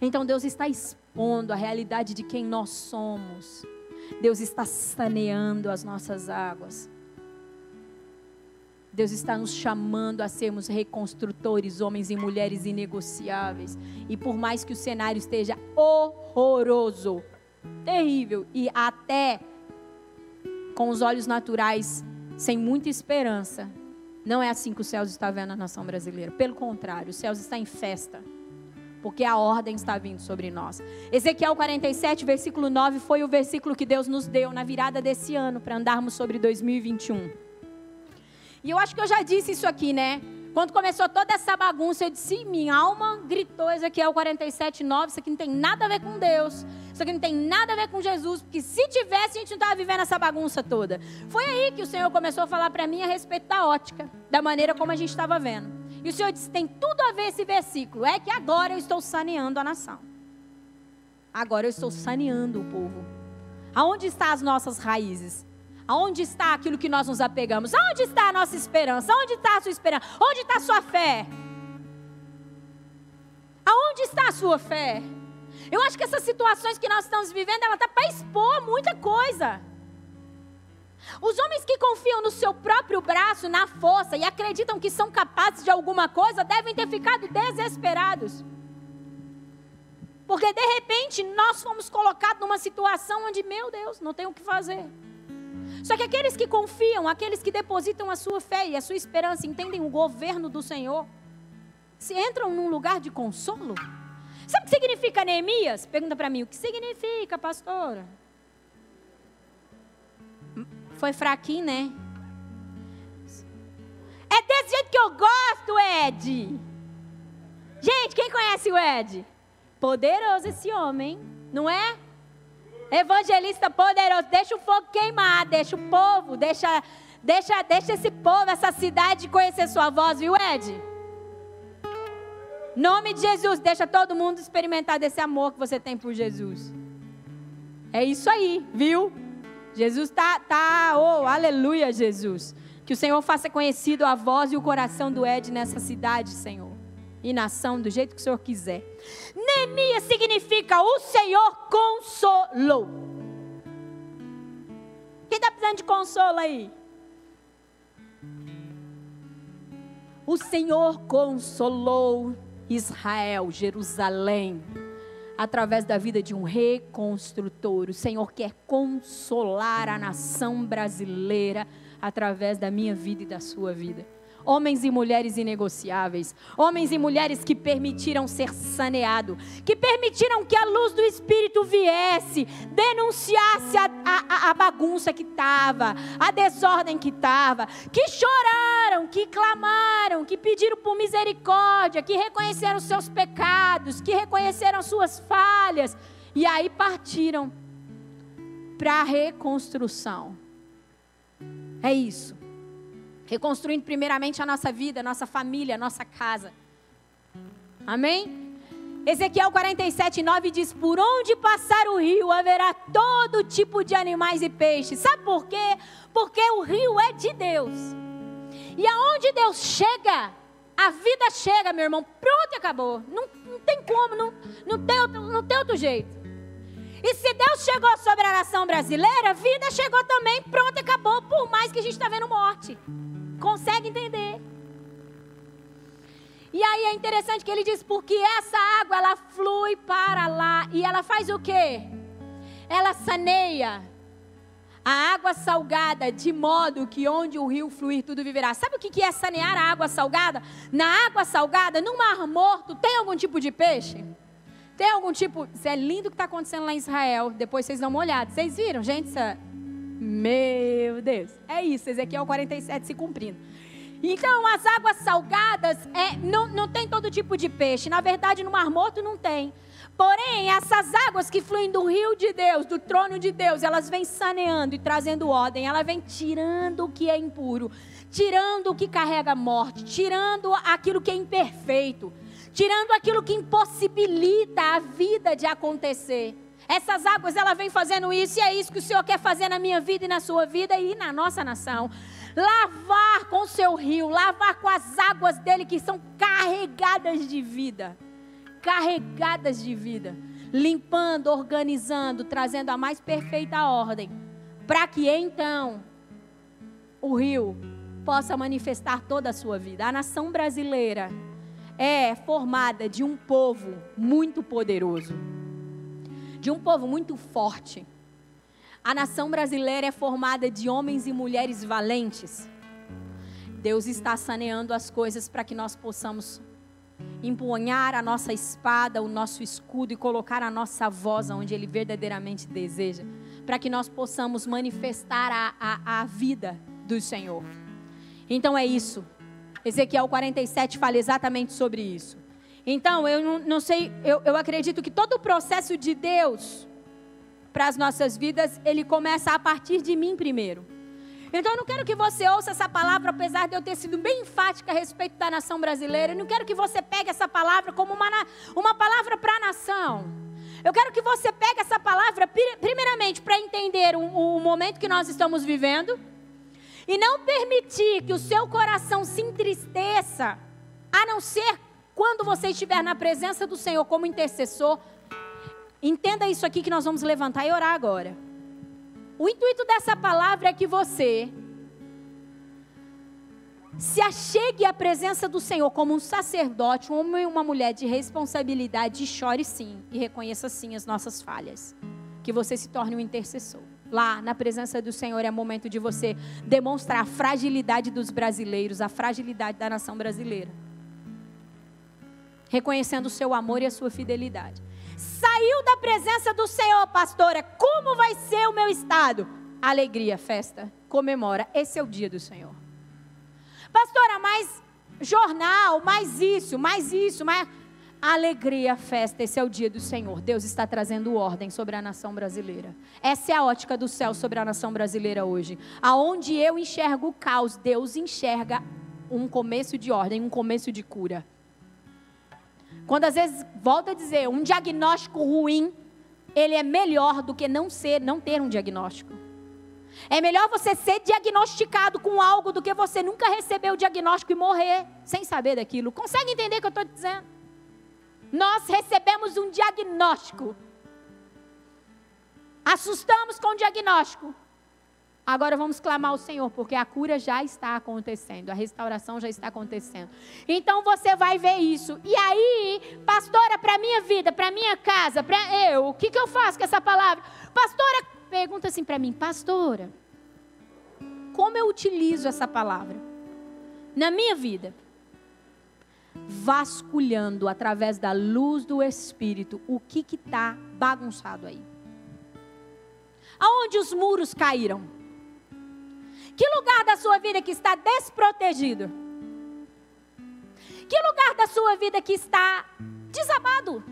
Então Deus está expondo a realidade de quem nós somos. Deus está saneando as nossas águas. Deus está nos chamando a sermos reconstrutores, homens e mulheres inegociáveis. E por mais que o cenário esteja horroroso, terrível e até com os olhos naturais sem muita esperança, não é assim que os céus está vendo a nação brasileira. Pelo contrário, os céus está em festa. Porque a ordem está vindo sobre nós. Ezequiel 47, versículo 9, foi o versículo que Deus nos deu na virada desse ano para andarmos sobre 2021. E eu acho que eu já disse isso aqui, né? Quando começou toda essa bagunça, eu disse: minha alma gritou Ezequiel 47, 9. Isso aqui não tem nada a ver com Deus. Isso aqui não tem nada a ver com Jesus. Porque se tivesse, a gente não estava vivendo essa bagunça toda. Foi aí que o Senhor começou a falar para mim a respeito da ótica, da maneira como a gente estava vendo. E o Senhor disse: tem tudo a ver esse versículo. É que agora eu estou saneando a nação. Agora eu estou saneando o povo. Aonde estão as nossas raízes? Aonde está aquilo que nós nos apegamos? Aonde está a nossa esperança? Onde está a sua esperança? Onde está a sua fé? Aonde está a sua fé? Eu acho que essas situações que nós estamos vivendo, ela está para expor muita coisa. Os homens que confiam no seu próprio braço, na força e acreditam que são capazes de alguma coisa, devem ter ficado desesperados. Porque de repente nós fomos colocados numa situação onde, meu Deus, não tem o que fazer. Só que aqueles que confiam, aqueles que depositam a sua fé e a sua esperança, entendem o governo do Senhor, se entram num lugar de consolo. Sabe o que significa Neemias? Pergunta para mim, o que significa, pastora? Foi fraquinho, né? É desse jeito que eu gosto, Ed. Gente, quem conhece o Ed? Poderoso esse homem, não é? Evangelista poderoso, deixa o fogo queimar, deixa o povo, deixa, deixa, deixa esse povo, essa cidade conhecer sua voz, viu, Ed? Nome de Jesus, deixa todo mundo experimentar desse amor que você tem por Jesus. É isso aí, viu? Jesus tá, tá, oh, aleluia, Jesus. Que o Senhor faça conhecido a voz e o coração do Ed nessa cidade, Senhor e nação do jeito que o Senhor quiser. Neemias significa o Senhor consolou. Quem está precisando de consolo aí? O Senhor consolou Israel, Jerusalém, através da vida de um reconstrutor. O Senhor quer consolar a nação brasileira através da minha vida e da sua vida homens e mulheres inegociáveis, homens e mulheres que permitiram ser saneado, que permitiram que a luz do Espírito viesse, denunciasse a, a, a bagunça que estava, a desordem que estava, que choraram, que clamaram, que pediram por misericórdia, que reconheceram seus pecados, que reconheceram suas falhas, e aí partiram para a reconstrução. É isso reconstruindo primeiramente a nossa vida, a nossa família, a nossa casa. Amém? Ezequiel 47, 9 diz: Por onde passar o rio haverá todo tipo de animais e peixes. Sabe por quê? Porque o rio é de Deus. E aonde Deus chega, a vida chega, meu irmão. Pronto acabou. Não, não tem como, não, não, tem outro, não tem outro jeito. E se Deus chegou sobre a nação brasileira, a vida chegou também. Pronto acabou. Por mais que a gente está vendo morte. Consegue entender? E aí é interessante que ele diz porque essa água ela flui para lá e ela faz o quê? Ela saneia a água salgada de modo que onde o rio fluir tudo viverá. Sabe o que é sanear a água salgada? Na água salgada, no mar morto, tem algum tipo de peixe? Tem algum tipo? Isso é lindo o que está acontecendo lá em Israel. Depois vocês dão uma olhada. Vocês viram, gente? Essa meu Deus. É isso, Ezequiel 47 se cumprindo. Então, as águas salgadas é, não, não tem todo tipo de peixe. Na verdade, no Mar Morto não tem. Porém, essas águas que fluem do rio de Deus, do trono de Deus, elas vêm saneando e trazendo ordem. Ela vem tirando o que é impuro, tirando o que carrega morte, tirando aquilo que é imperfeito, tirando aquilo que impossibilita a vida de acontecer. Essas águas, ela vem fazendo isso, e é isso que o Senhor quer fazer na minha vida e na sua vida e na nossa nação. Lavar com o seu rio, lavar com as águas dele que são carregadas de vida. Carregadas de vida. Limpando, organizando, trazendo a mais perfeita ordem. Para que então o rio possa manifestar toda a sua vida. A nação brasileira é formada de um povo muito poderoso de um povo muito forte. A nação brasileira é formada de homens e mulheres valentes. Deus está saneando as coisas para que nós possamos empunhar a nossa espada, o nosso escudo e colocar a nossa voz onde Ele verdadeiramente deseja, para que nós possamos manifestar a, a, a vida do Senhor. Então é isso. Ezequiel 47 fala exatamente sobre isso. Então, eu não, não sei, eu, eu acredito que todo o processo de Deus para as nossas vidas, ele começa a partir de mim primeiro. Então, eu não quero que você ouça essa palavra, apesar de eu ter sido bem enfática a respeito da nação brasileira. Eu não quero que você pegue essa palavra como uma, uma palavra para a nação. Eu quero que você pegue essa palavra, primeiramente, para entender o, o momento que nós estamos vivendo. E não permitir que o seu coração se entristeça, a não ser quando você estiver na presença do Senhor como intercessor, entenda isso aqui que nós vamos levantar e orar agora. O intuito dessa palavra é que você se achegue à presença do Senhor como um sacerdote, um homem e uma mulher de responsabilidade, e chore sim e reconheça sim as nossas falhas. Que você se torne um intercessor. Lá, na presença do Senhor, é momento de você demonstrar a fragilidade dos brasileiros, a fragilidade da nação brasileira reconhecendo o seu amor e a sua fidelidade. Saiu da presença do Senhor, pastora, como vai ser o meu estado? Alegria, festa, comemora. Esse é o dia do Senhor. Pastora, mais jornal, mais isso, mais isso, mais. Alegria, festa, esse é o dia do Senhor. Deus está trazendo ordem sobre a nação brasileira. Essa é a ótica do céu sobre a nação brasileira hoje. Aonde eu enxergo o caos, Deus enxerga um começo de ordem, um começo de cura. Quando às vezes, volta a dizer, um diagnóstico ruim, ele é melhor do que não ser, não ter um diagnóstico. É melhor você ser diagnosticado com algo do que você nunca receber o diagnóstico e morrer sem saber daquilo. Consegue entender o que eu estou dizendo? Nós recebemos um diagnóstico. Assustamos com o diagnóstico. Agora vamos clamar ao Senhor, porque a cura já está acontecendo, a restauração já está acontecendo. Então você vai ver isso. E aí, pastora, para minha vida, para minha casa, para eu, o que, que eu faço com essa palavra? Pastora, pergunta assim para mim, pastora, como eu utilizo essa palavra na minha vida? Vasculhando através da luz do Espírito o que está bagunçado aí. Aonde os muros caíram? Que lugar da sua vida que está desprotegido? Que lugar da sua vida que está desabado?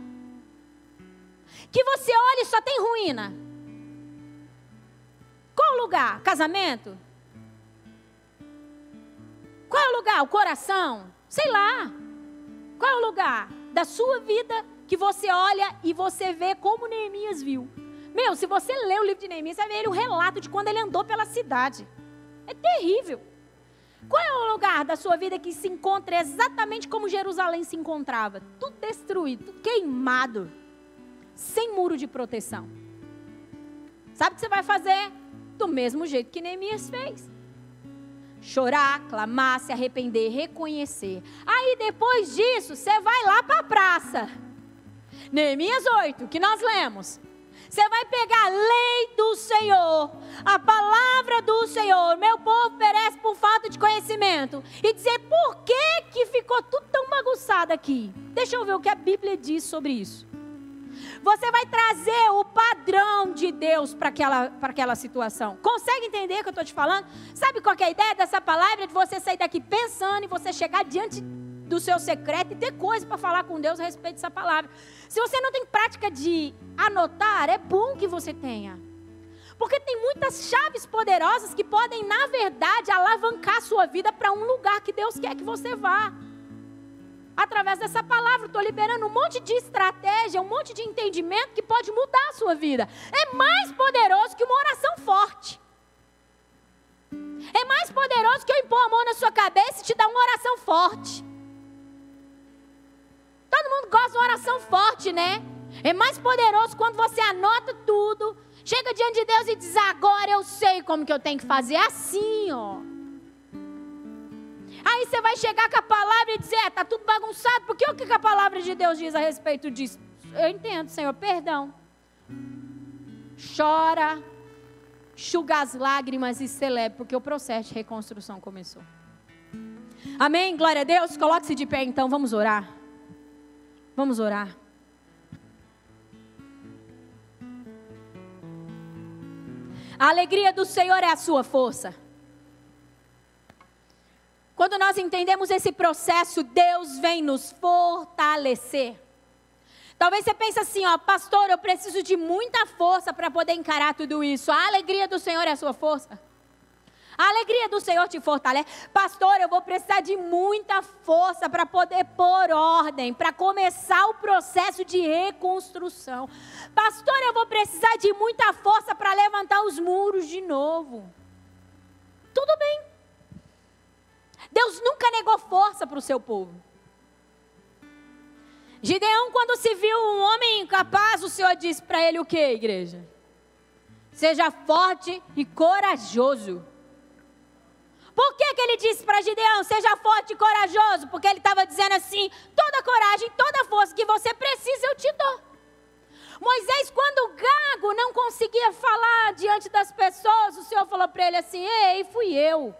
Que você olha e só tem ruína? Qual lugar? Casamento? Qual é o lugar? O coração? Sei lá. Qual é o lugar da sua vida que você olha e você vê como Neemias viu? Meu, se você ler o livro de Neemias, você vai ver o relato de quando ele andou pela cidade. É terrível. Qual é o lugar da sua vida que se encontra exatamente como Jerusalém se encontrava? Tudo destruído, tudo queimado, sem muro de proteção. Sabe o que você vai fazer? Do mesmo jeito que Neemias fez. Chorar, clamar, se arrepender, reconhecer. Aí depois disso, você vai lá para a praça. Neemias 8, que nós lemos. Você vai pegar a lei do Senhor, a palavra do Senhor. Meu povo perece por falta de conhecimento. E dizer por que, que ficou tudo tão bagunçado aqui. Deixa eu ver o que a Bíblia diz sobre isso. Você vai trazer o padrão de Deus para aquela, aquela situação. Consegue entender o que eu estou te falando? Sabe qual é a ideia dessa palavra? De você sair daqui pensando e você chegar diante do seu secreto e ter coisa para falar com Deus a respeito dessa palavra. Se você não tem prática de anotar, é bom que você tenha. Porque tem muitas chaves poderosas que podem, na verdade, alavancar a sua vida para um lugar que Deus quer que você vá. através dessa palavra. Estou liberando um monte de estratégia, um monte de entendimento que pode mudar a sua vida. É mais poderoso que uma oração forte. É mais poderoso que eu impor a mão na sua cabeça e te dar uma oração forte. Todo mundo gosta de uma oração forte, né? É mais poderoso quando você anota tudo, chega diante de Deus e diz: Agora eu sei como que eu tenho que fazer. É assim, ó. Aí você vai chegar com a palavra e dizer: é, tá tudo bagunçado. Porque o que a palavra de Deus diz a respeito disso? Eu entendo, Senhor, perdão. Chora, enxuga as lágrimas e celebre, porque o processo de reconstrução começou. Amém? Glória a Deus. Coloque-se de pé então, vamos orar. Vamos orar. A alegria do Senhor é a sua força. Quando nós entendemos esse processo, Deus vem nos fortalecer. Talvez você pense assim, ó, pastor, eu preciso de muita força para poder encarar tudo isso. A alegria do Senhor é a sua força. A alegria do Senhor te fortalece. Pastor, eu vou precisar de muita força para poder pôr ordem, para começar o processo de reconstrução. Pastor, eu vou precisar de muita força para levantar os muros de novo. Tudo bem. Deus nunca negou força para o seu povo. Gideão, quando se viu um homem incapaz, o Senhor disse para ele o que, igreja? Seja forte e corajoso. Por que, que ele disse para Gideão, seja forte e corajoso? Porque ele estava dizendo assim: toda coragem, toda força que você precisa, eu te dou. Moisés, quando o gago não conseguia falar diante das pessoas, o Senhor falou para ele assim: Ei, fui eu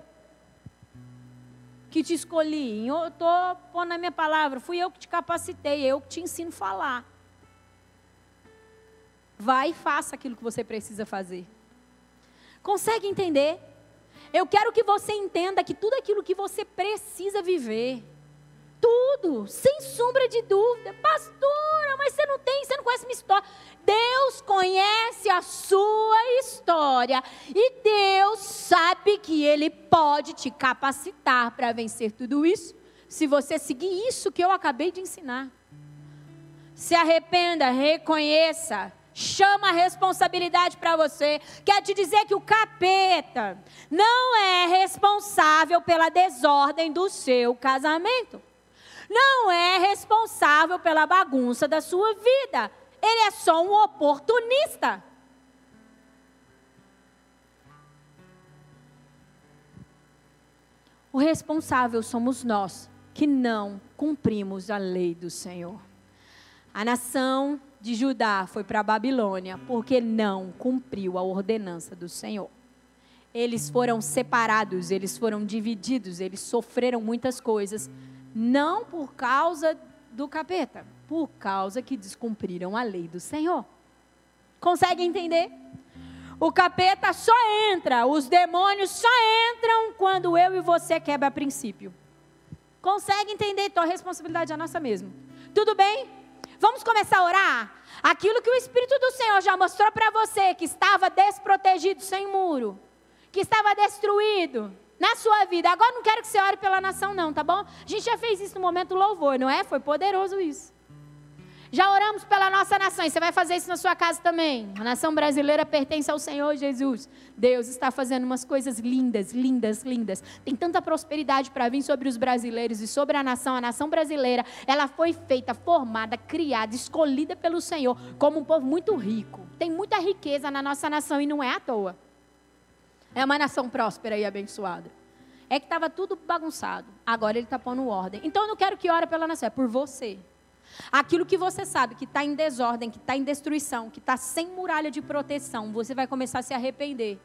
que te escolhi. Eu estou pondo a minha palavra. Fui eu que te capacitei, eu que te ensino a falar. Vai e faça aquilo que você precisa fazer. Consegue entender? Eu quero que você entenda que tudo aquilo que você precisa viver, tudo, sem sombra de dúvida. Pastora, mas você não tem, você não conhece minha história. Deus conhece a sua história e Deus sabe que Ele pode te capacitar para vencer tudo isso, se você seguir isso que eu acabei de ensinar. Se arrependa, reconheça, chama a responsabilidade para você. Quer te dizer que o capeta não é responsável pela desordem do seu casamento não é responsável pela bagunça da sua vida. Ele é só um oportunista. O responsável somos nós, que não cumprimos a lei do Senhor. A nação de Judá foi para a Babilônia porque não cumpriu a ordenança do Senhor. Eles foram separados, eles foram divididos, eles sofreram muitas coisas, não por causa do capeta, por causa que descumpriram a lei do Senhor. Consegue entender? O capeta só entra, os demônios só entram quando eu e você quebra princípio. Consegue entender? Então a responsabilidade é nossa mesmo. Tudo bem? Vamos começar a orar? Aquilo que o Espírito do Senhor já mostrou para você, que estava desprotegido, sem muro, que estava destruído, na sua vida. Agora não quero que você ore pela nação, não, tá bom? A gente já fez isso no momento louvor, não é? Foi poderoso isso. Já oramos pela nossa nação e você vai fazer isso na sua casa também. A nação brasileira pertence ao Senhor Jesus. Deus está fazendo umas coisas lindas, lindas, lindas. Tem tanta prosperidade para vir sobre os brasileiros e sobre a nação. A nação brasileira, ela foi feita, formada, criada, escolhida pelo Senhor como um povo muito rico. Tem muita riqueza na nossa nação e não é à toa. É uma nação próspera e abençoada. É que estava tudo bagunçado. Agora ele está pondo ordem. Então eu não quero que ore pela nação, é por você. Aquilo que você sabe que está em desordem, que está em destruição, que está sem muralha de proteção, você vai começar a se arrepender.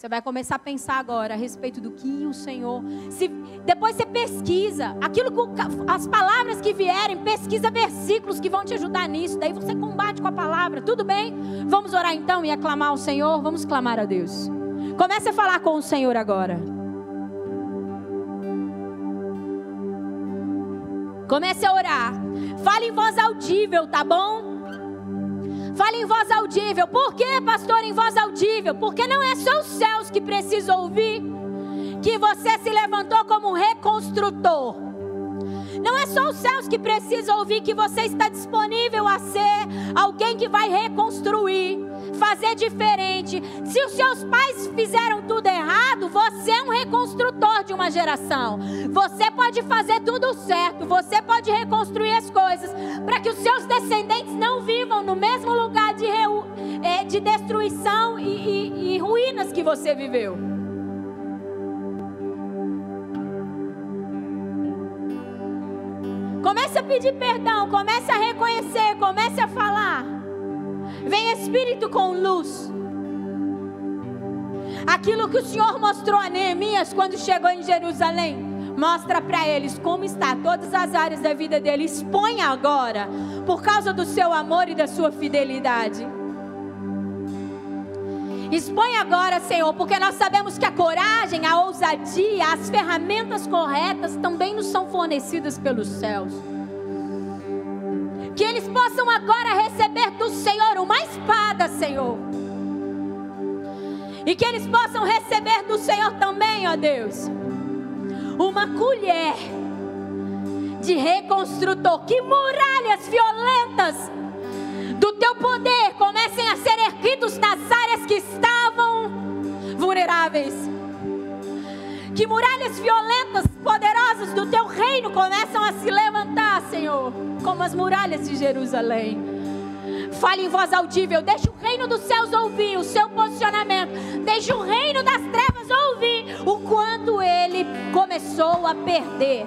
Você vai começar a pensar agora a respeito do que o Senhor. Se, depois você pesquisa aquilo que, as palavras que vierem, pesquisa versículos que vão te ajudar nisso. Daí você combate com a palavra. Tudo bem? Vamos orar então e aclamar ao Senhor. Vamos clamar a Deus. Comece a falar com o Senhor agora. Comece a orar. Fale em voz audível, tá bom? Fale em voz audível. Por que, pastor, em voz audível? Porque não é só os céus que precisam ouvir que você se levantou como um reconstrutor. Não é só os céus que precisam ouvir que você está disponível a ser alguém que vai reconstruir, fazer diferente. Se os seus pais fizeram tudo errado, você é um reconstrutor de uma geração. Você pode fazer tudo certo, você pode reconstruir as coisas para que os seus descendentes não vivam no mesmo lugar de, é, de destruição e, e, e ruínas que você viveu. Comece a pedir perdão, comece a reconhecer, comece a falar. Vem Espírito com luz. Aquilo que o Senhor mostrou a Neemias quando chegou em Jerusalém. Mostra para eles como está todas as áreas da vida dele. Expõe agora, por causa do seu amor e da sua fidelidade. Expõe agora, Senhor, porque nós sabemos que a coragem, a ousadia, as ferramentas corretas também nos são fornecidas pelos céus. Que eles possam agora receber do Senhor uma espada, Senhor. E que eles possam receber do Senhor também, ó Deus, uma colher de reconstrutor. Que muralhas violentas do teu poder comecem a ser erguidos nas áreas que estavam vulneráveis. Que muralhas violentas, poderosas do teu reino começam a se levantar, Senhor, como as muralhas de Jerusalém. Fale em voz audível, deixe o reino dos céus ouvir o seu posicionamento, deixe o reino das trevas ouvir o quanto ele começou a perder.